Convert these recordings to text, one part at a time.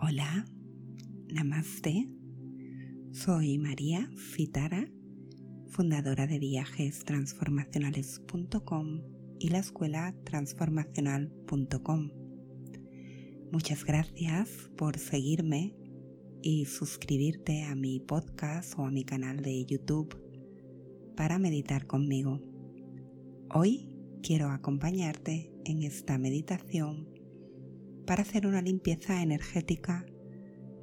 Hola, namaste. Soy María Fitara, fundadora de viajestransformacionales.com y la escuela transformacional.com. Muchas gracias por seguirme y suscribirte a mi podcast o a mi canal de YouTube para meditar conmigo. Hoy quiero acompañarte en esta meditación para hacer una limpieza energética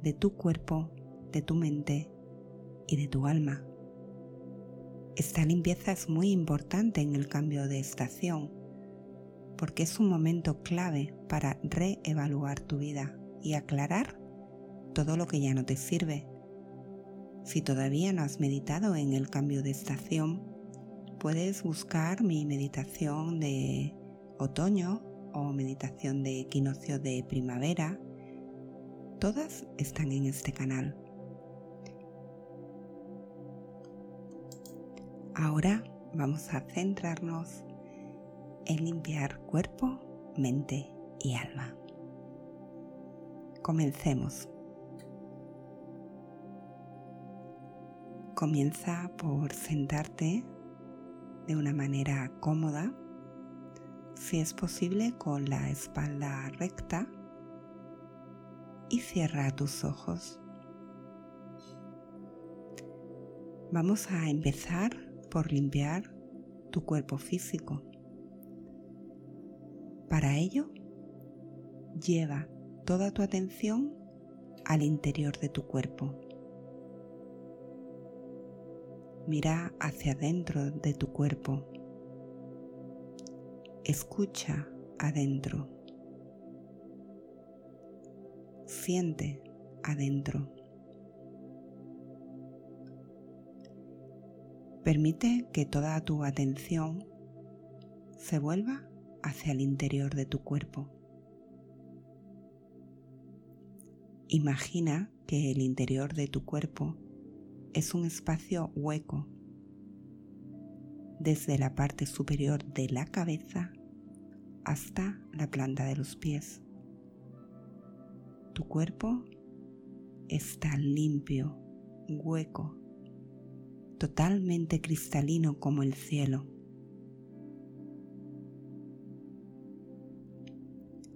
de tu cuerpo, de tu mente y de tu alma. Esta limpieza es muy importante en el cambio de estación porque es un momento clave para reevaluar tu vida y aclarar todo lo que ya no te sirve. Si todavía no has meditado en el cambio de estación, puedes buscar mi meditación de otoño o meditación de equinoccio de primavera. Todas están en este canal. Ahora vamos a centrarnos en limpiar cuerpo, mente y alma. Comencemos. Comienza por sentarte de una manera cómoda, si es posible con la espalda recta y cierra tus ojos. Vamos a empezar por limpiar tu cuerpo físico. Para ello, lleva toda tu atención al interior de tu cuerpo. Mira hacia adentro de tu cuerpo. Escucha adentro. Siente adentro. Permite que toda tu atención se vuelva hacia el interior de tu cuerpo. Imagina que el interior de tu cuerpo es un espacio hueco desde la parte superior de la cabeza hasta la planta de los pies. Tu cuerpo está limpio, hueco, totalmente cristalino como el cielo.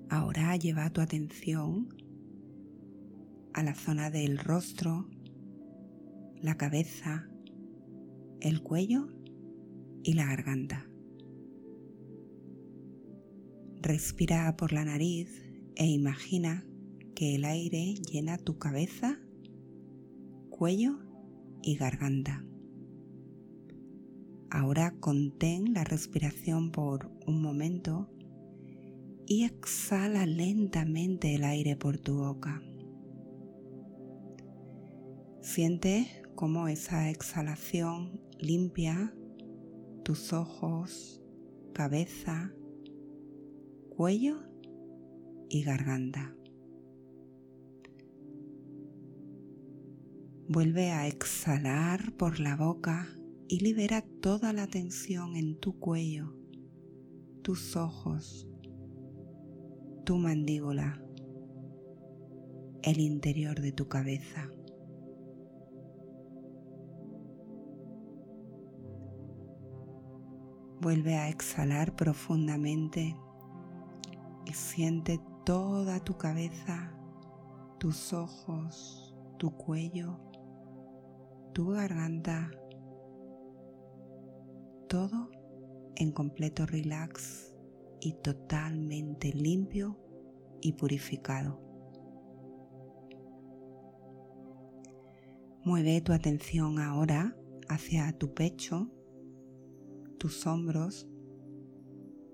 Ahora lleva tu atención a la zona del rostro, la cabeza, el cuello y la garganta. Respira por la nariz e imagina que el aire llena tu cabeza, cuello y garganta. Ahora contén la respiración por un momento y exhala lentamente el aire por tu boca. Siente cómo esa exhalación limpia tus ojos, cabeza, cuello y garganta. Vuelve a exhalar por la boca y libera toda la tensión en tu cuello, tus ojos, tu mandíbula, el interior de tu cabeza. Vuelve a exhalar profundamente y siente toda tu cabeza, tus ojos, tu cuello, tu garganta, todo en completo relax y totalmente limpio y purificado. Mueve tu atención ahora hacia tu pecho tus hombros,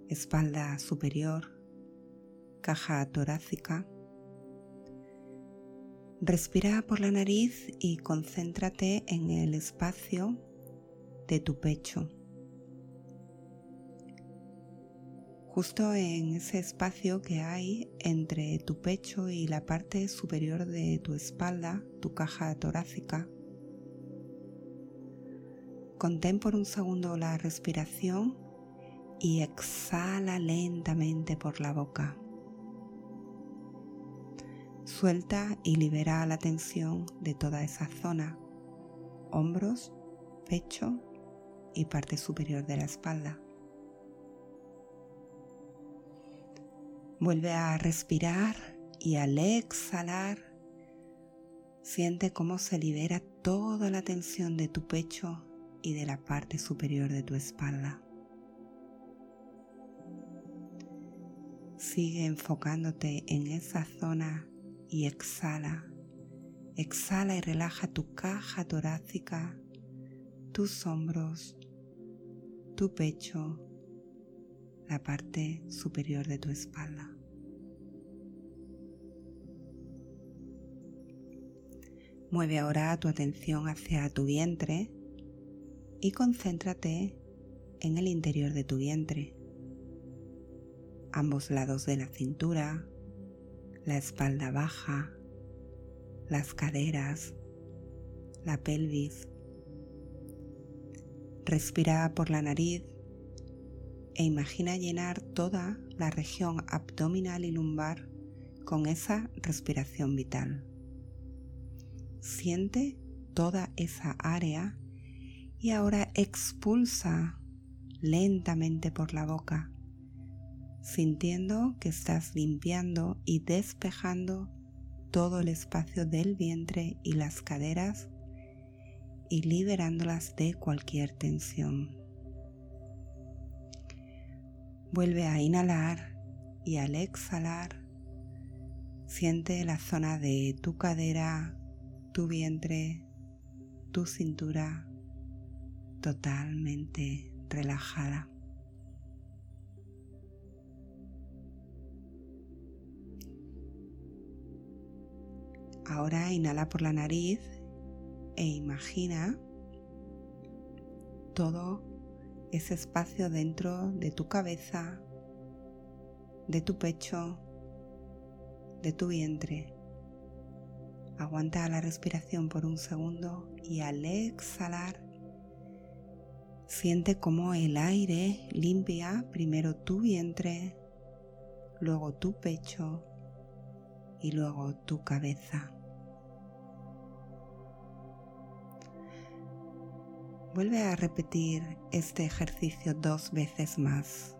espalda superior, caja torácica. Respira por la nariz y concéntrate en el espacio de tu pecho. Justo en ese espacio que hay entre tu pecho y la parte superior de tu espalda, tu caja torácica, Contén por un segundo la respiración y exhala lentamente por la boca. Suelta y libera la tensión de toda esa zona, hombros, pecho y parte superior de la espalda. Vuelve a respirar y al exhalar siente cómo se libera toda la tensión de tu pecho y de la parte superior de tu espalda. Sigue enfocándote en esa zona y exhala. Exhala y relaja tu caja torácica, tus hombros, tu pecho, la parte superior de tu espalda. Mueve ahora tu atención hacia tu vientre y concéntrate en el interior de tu vientre, ambos lados de la cintura, la espalda baja, las caderas, la pelvis. Respira por la nariz e imagina llenar toda la región abdominal y lumbar con esa respiración vital. Siente toda esa área y ahora expulsa lentamente por la boca sintiendo que estás limpiando y despejando todo el espacio del vientre y las caderas y liberándolas de cualquier tensión. Vuelve a inhalar y al exhalar siente la zona de tu cadera, tu vientre, tu cintura totalmente relajada. Ahora inhala por la nariz e imagina todo ese espacio dentro de tu cabeza, de tu pecho, de tu vientre. Aguanta la respiración por un segundo y al exhalar siente como el aire limpia primero tu vientre, luego tu pecho y luego tu cabeza. Vuelve a repetir este ejercicio dos veces más.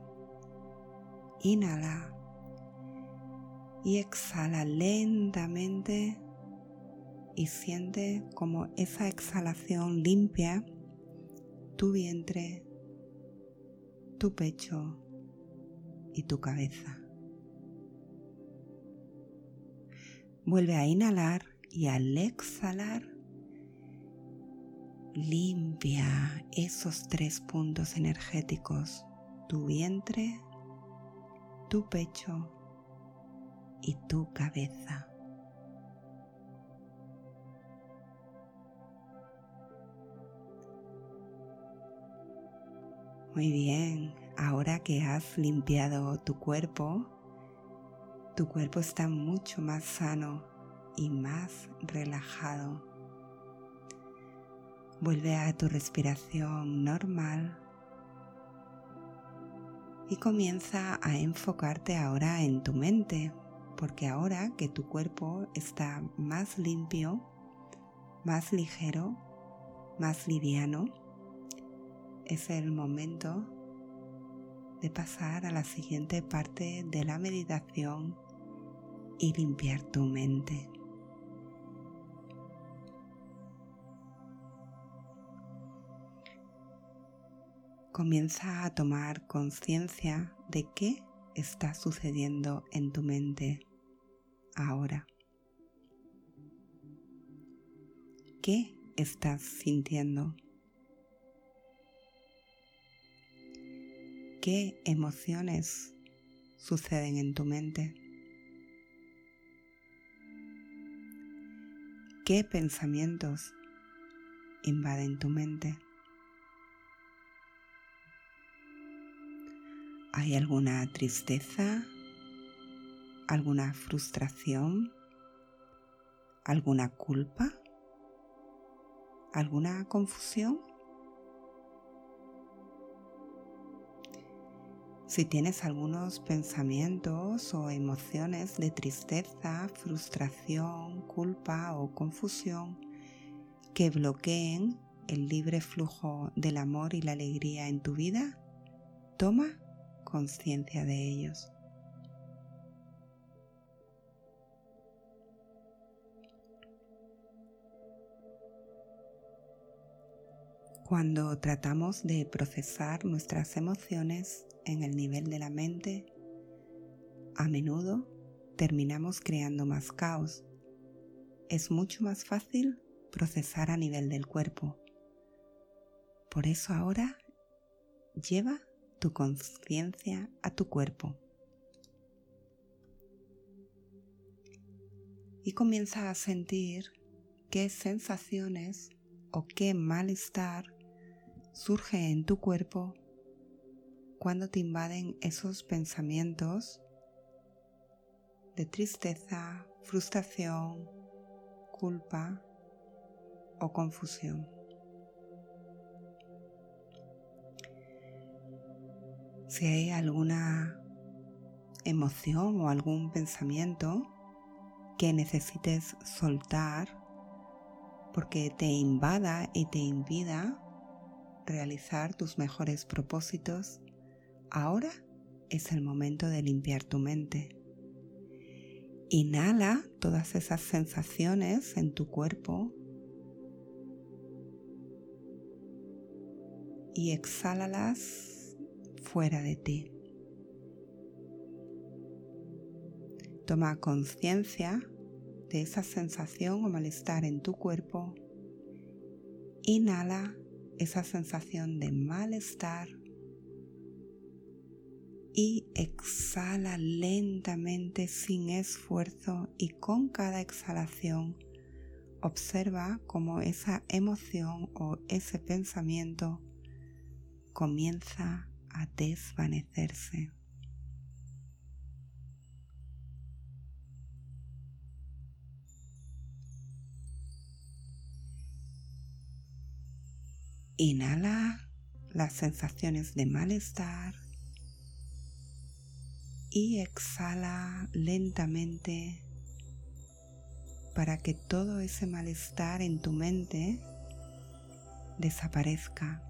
Inhala y exhala lentamente y siente como esa exhalación limpia tu vientre, tu pecho y tu cabeza. Vuelve a inhalar y al exhalar limpia esos tres puntos energéticos, tu vientre, tu pecho y tu cabeza. Muy bien, ahora que has limpiado tu cuerpo, tu cuerpo está mucho más sano y más relajado. Vuelve a tu respiración normal y comienza a enfocarte ahora en tu mente, porque ahora que tu cuerpo está más limpio, más ligero, más liviano, es el momento de pasar a la siguiente parte de la meditación y limpiar tu mente. Comienza a tomar conciencia de qué está sucediendo en tu mente ahora. ¿Qué estás sintiendo? ¿Qué emociones suceden en tu mente? ¿Qué pensamientos invaden tu mente? ¿Hay alguna tristeza? ¿Alguna frustración? ¿Alguna culpa? ¿Alguna confusión? Si tienes algunos pensamientos o emociones de tristeza, frustración, culpa o confusión que bloqueen el libre flujo del amor y la alegría en tu vida, toma conciencia de ellos. Cuando tratamos de procesar nuestras emociones en el nivel de la mente, a menudo terminamos creando más caos. Es mucho más fácil procesar a nivel del cuerpo. Por eso ahora lleva tu conciencia a tu cuerpo. Y comienza a sentir qué sensaciones o qué malestar surge en tu cuerpo cuando te invaden esos pensamientos de tristeza, frustración, culpa o confusión. Si hay alguna emoción o algún pensamiento que necesites soltar porque te invada y te impida realizar tus mejores propósitos, ahora es el momento de limpiar tu mente. Inhala todas esas sensaciones en tu cuerpo y exhálalas fuera de ti. Toma conciencia de esa sensación o malestar en tu cuerpo. Inhala esa sensación de malestar y exhala lentamente sin esfuerzo y con cada exhalación observa cómo esa emoción o ese pensamiento comienza a desvanecerse. Inhala las sensaciones de malestar y exhala lentamente para que todo ese malestar en tu mente desaparezca.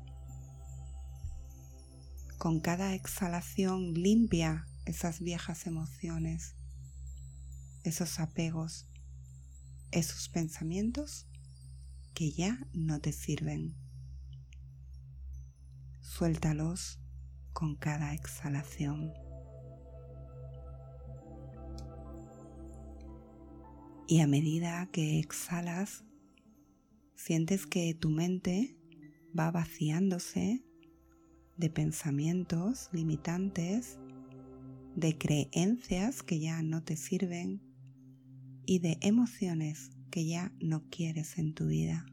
Con cada exhalación limpia esas viejas emociones, esos apegos, esos pensamientos que ya no te sirven. Suéltalos con cada exhalación. Y a medida que exhalas, sientes que tu mente va vaciándose de pensamientos limitantes, de creencias que ya no te sirven y de emociones que ya no quieres en tu vida.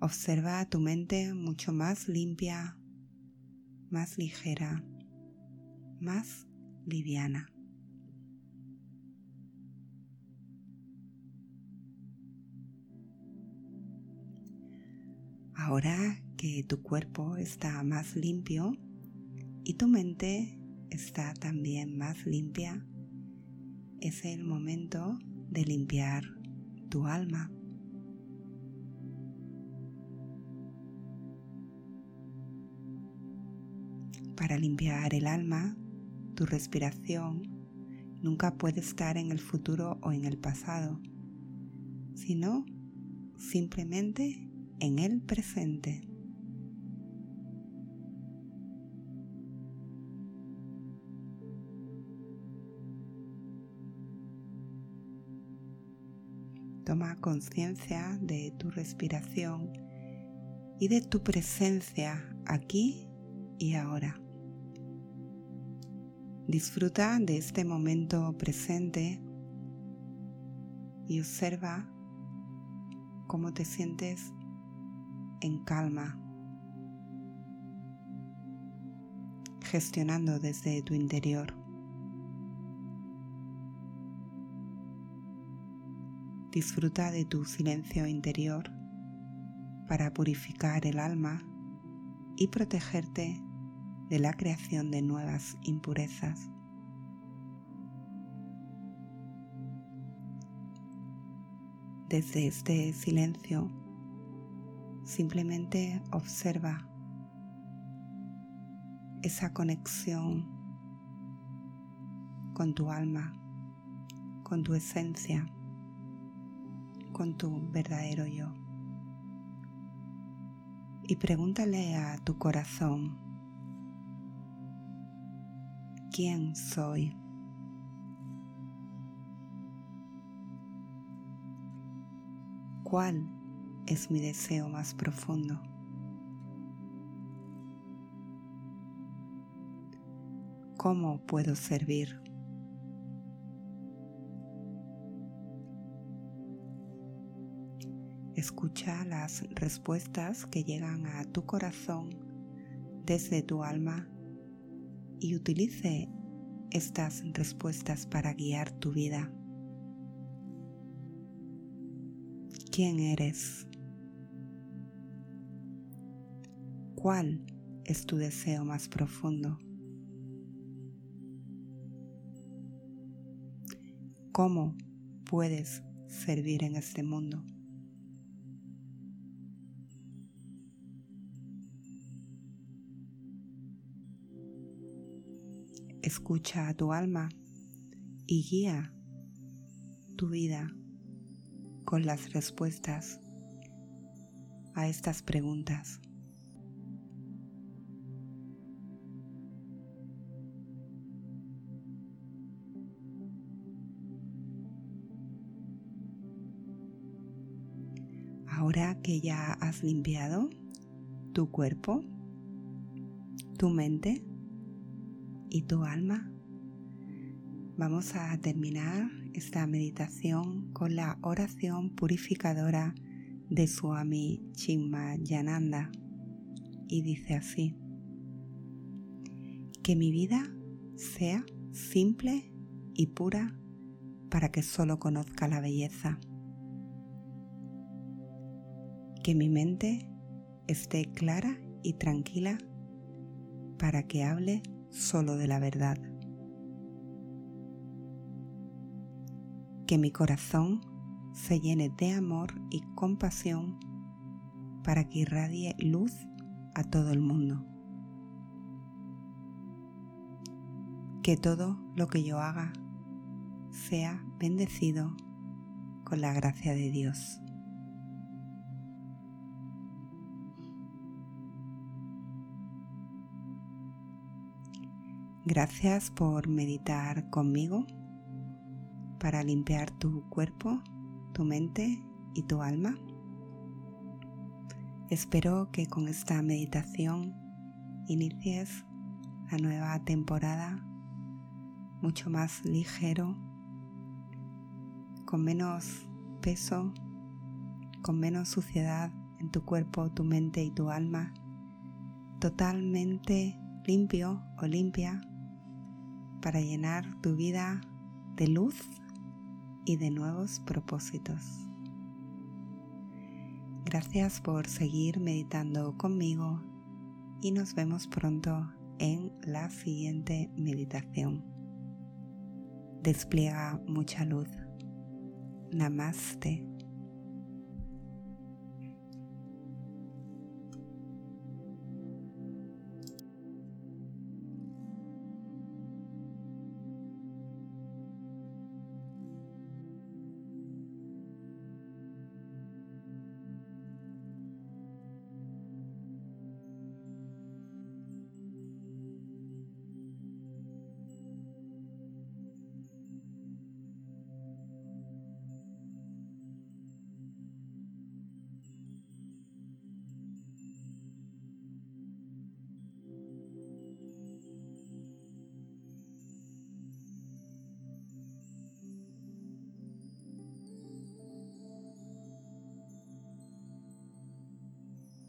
Observa tu mente mucho más limpia, más ligera, más liviana. Ahora que tu cuerpo está más limpio y tu mente está también más limpia, es el momento de limpiar tu alma. Para limpiar el alma, tu respiración nunca puede estar en el futuro o en el pasado, sino simplemente en el presente. Toma conciencia de tu respiración y de tu presencia aquí y ahora. Disfruta de este momento presente y observa cómo te sientes en calma, gestionando desde tu interior. Disfruta de tu silencio interior para purificar el alma y protegerte de la creación de nuevas impurezas. Desde este silencio, simplemente observa esa conexión con tu alma, con tu esencia, con tu verdadero yo. Y pregúntale a tu corazón, ¿quién soy? ¿Cuál es mi deseo más profundo? ¿Cómo puedo servir? Escucha las respuestas que llegan a tu corazón desde tu alma y utilice estas respuestas para guiar tu vida. ¿Quién eres? ¿Cuál es tu deseo más profundo? ¿Cómo puedes servir en este mundo? Escucha a tu alma y guía tu vida con las respuestas a estas preguntas. Ahora que ya has limpiado tu cuerpo, tu mente y tu alma, vamos a terminar esta meditación con la oración purificadora de Swami Chinmayananda y dice así: Que mi vida sea simple y pura para que solo conozca la belleza. Que mi mente esté clara y tranquila para que hable solo de la verdad. que mi corazón se llene de amor y compasión para que irradie luz a todo el mundo. Que todo lo que yo haga sea bendecido con la gracia de Dios. Gracias por meditar conmigo para limpiar tu cuerpo, tu mente y tu alma. Espero que con esta meditación inicies la nueva temporada mucho más ligero, con menos peso, con menos suciedad en tu cuerpo, tu mente y tu alma, totalmente limpio o limpia para llenar tu vida de luz y de nuevos propósitos. Gracias por seguir meditando conmigo y nos vemos pronto en la siguiente meditación. Despliega mucha luz. Namaste.